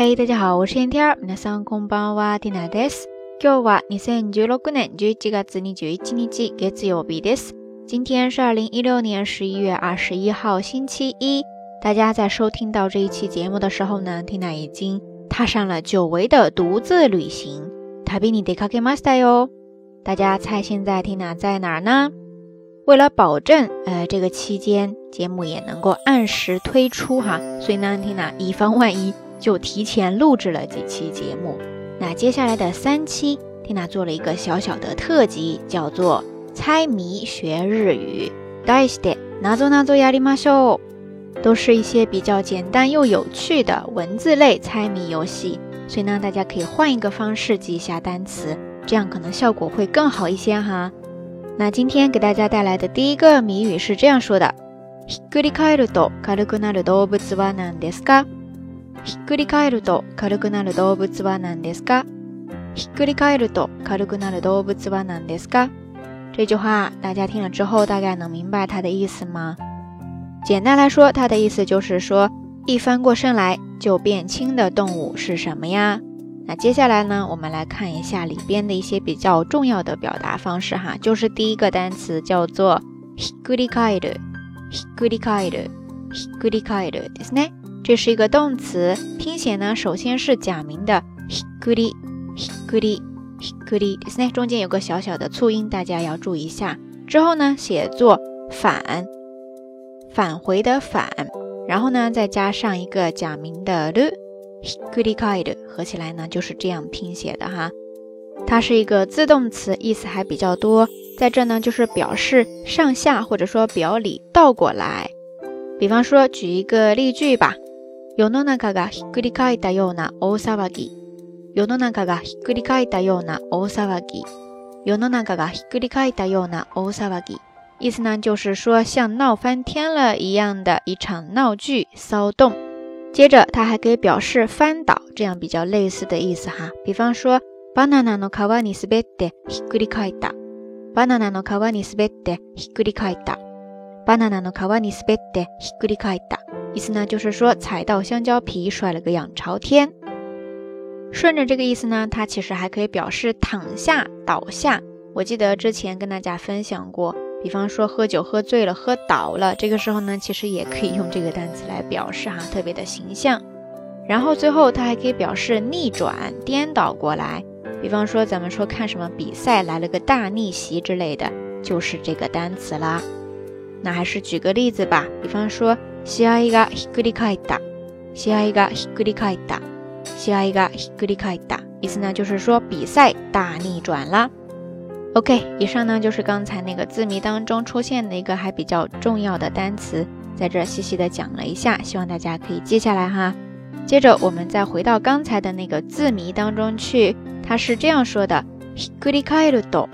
嗨，大家好，我是 Tina，皆さんこんばんはテ i n です。今日は二千十六年十一月二十一日月曜日です。今天是二零一六年十一月二十一号星期一。大家在收听到这一期节目的时候呢 t i 已经踏上了久违的独自旅行。タビニデカケマスよ。大家猜现在 t i 在哪儿呢？为了保证呃这个期间节目也能够按时推出哈，所以呢 t i 以防万一。就提前录制了几期节目，那接下来的三期，蒂娜做了一个小小的特辑，叫做“猜谜学日语”。Dice d やりましょう。都是一些比较简单又有趣的文字类猜谜游戏，所以呢，大家可以换一个方式记一下单词，这样可能效果会更好一些哈。那今天给大家带来的第一个谜语是这样说的：ひっくり返ると軽くなる動物は何ですか？ひっくり返ると軽くなる動物はなんですか？ひっくり返ると軽くなる動物はなんですか？レジョーハー，大家听了之后大概能明白它的意思吗？简单来说，它的意思就是说，一翻过身来就变轻的动物是什么呀？那接下来呢，我们来看一下里边的一些比较重要的表达方式哈，就是第一个单词叫做ひっくり返る、ひっくり返る、ひっくり返るですね。这是一个动词，拼写呢，首先是假名的 hi kuri hi kuri hi kuri，那中间有个小小的促音，大家要注意一下。之后呢，写作返返回的返，然后呢，再加上一个假名的 lu hi kuri kai，合起来呢就是这样拼写的哈。它是一个自动词，意思还比较多，在这呢就是表示上下或者说表里倒过来，比方说举一个例句吧。世の中がひっくり返ったような大騒ぎ。世の中がひっくり返ったような大騒ぎ。世の中がひっくり返ったような大騒ぎ。意思呢，就是说像闹翻天了一样的一场闹剧、骚动。接着，他还可以表示翻倒，这样比较类似的意思哈。比方说バナナの皮に滑ってひっくり返った。バナナの皮に滑ってひっくり返った。バナナの皮に滑ってひっくり返った。e h i 意思呢，就是说踩到香蕉皮，摔了个仰朝天。顺着这个意思呢，它其实还可以表示躺下、倒下。我记得之前跟大家分享过，比方说喝酒喝醉了、喝倒了，这个时候呢，其实也可以用这个单词来表示哈，特别的形象。然后最后它还可以表示逆转、颠倒过来。比方说咱们说看什么比赛来了个大逆袭之类的，就是这个单词啦。那还是举个例子吧，比方说。“試合がひっくり返った”、“試合がひっくり返った”、“試合がひっくり返った”意思呢，就是说比赛大逆转啦。OK，以上呢就是刚才那个字谜当中出现的一个还比较重要的单词，在这细细的讲了一下，希望大家可以记下来哈。接着我们再回到刚才的那个字谜当中去，它是这样说的：“ひっくり返ると，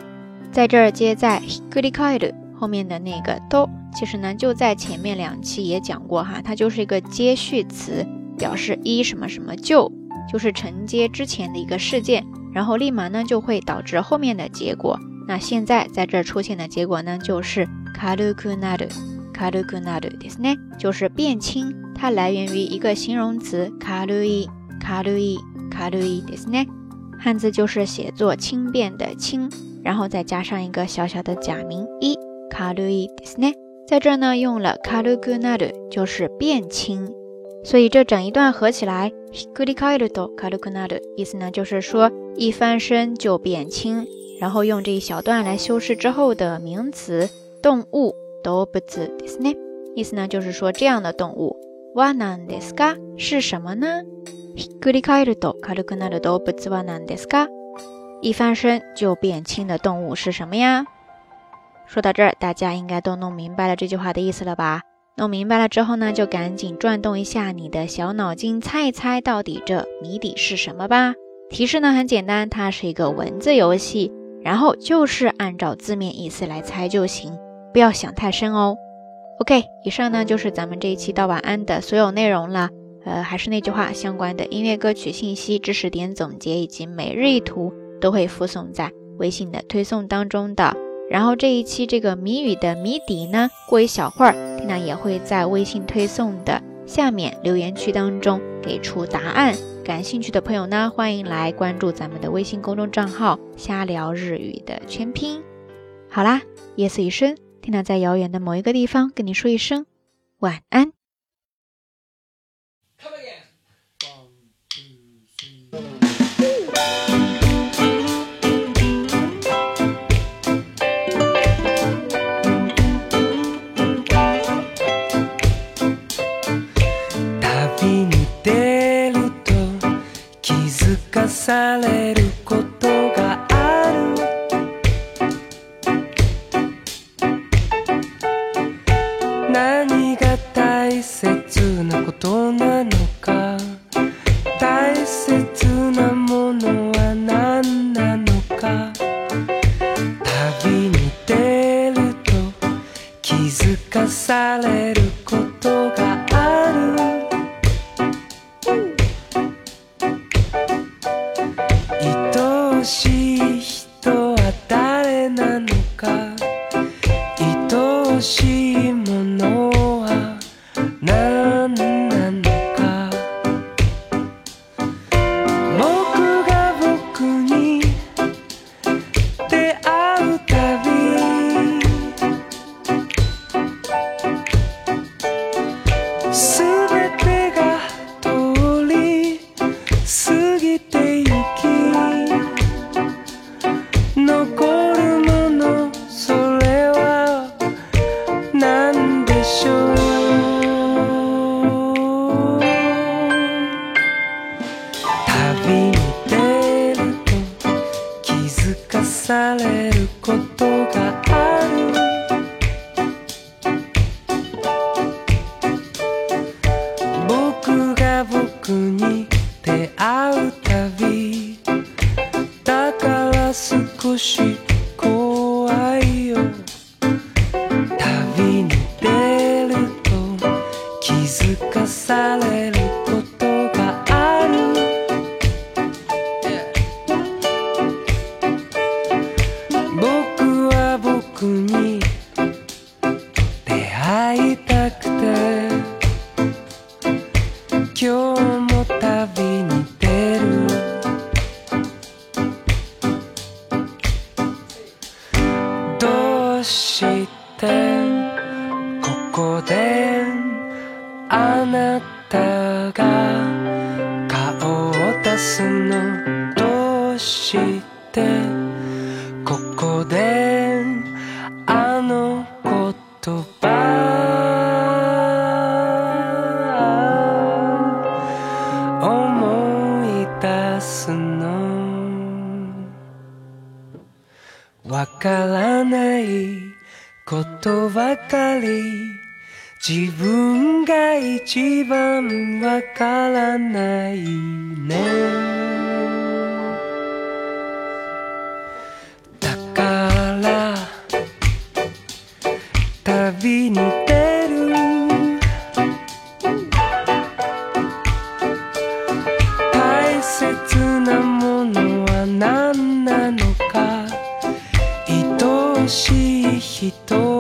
在这接在“ひっくり返る”。后面的那个都，其实呢就在前面两期也讲过哈，它就是一个接续词，表示一什么什么就，就是承接之前的一个事件，然后立马呢就会导致后面的结果。那现在在这出现的结果呢，就是卡鲁库纳鲁卡鲁库纳鲁，ですね，就是变轻，它来源于一个形容词卡鲁伊卡鲁伊卡鲁伊，ですね，汉字就是写作轻便的轻，然后再加上一个小小的假名一。卡路伊，对斯呢？在这呢用了卡鲁克纳的，就是变轻。所以这整一段合起来，ひっくり返るとカルクナル的意思呢，就是说一翻身就变轻。然后用这一小段来修饰之后的名词动物，動物ですね。意思呢就是说这样的动物，はなんですか？是什么呢？ひっくり返るとカルクナルの動物はなんですか？一翻身就变轻的动物是什么呀？说到这儿，大家应该都弄明白了这句话的意思了吧？弄明白了之后呢，就赶紧转动一下你的小脑筋，猜一猜到底这谜底是什么吧。提示呢很简单，它是一个文字游戏，然后就是按照字面意思来猜就行，不要想太深哦。OK，以上呢就是咱们这一期道晚安的所有内容了。呃，还是那句话，相关的音乐歌曲信息、知识点总结以及每日一图都会附送在微信的推送当中的。然后这一期这个谜语的谜底呢，过一小会儿，缇娜也会在微信推送的下面留言区当中给出答案。感兴趣的朋友呢，欢迎来关注咱们的微信公众账号“瞎聊日语”的全拼。好啦，夜色已深，缇娜在遥远的某一个地方跟你说一声晚安。気づかされることがある愛おしい人は誰なのか愛おしいものは旅に出ると気づかされることがある僕が僕に出会うたびだから少しこであなたが顔を出すのどうしてここであの言葉思い出すのわからないことばかり自分が一番わからないねだから旅に出る大切なものは何なのか愛おしい人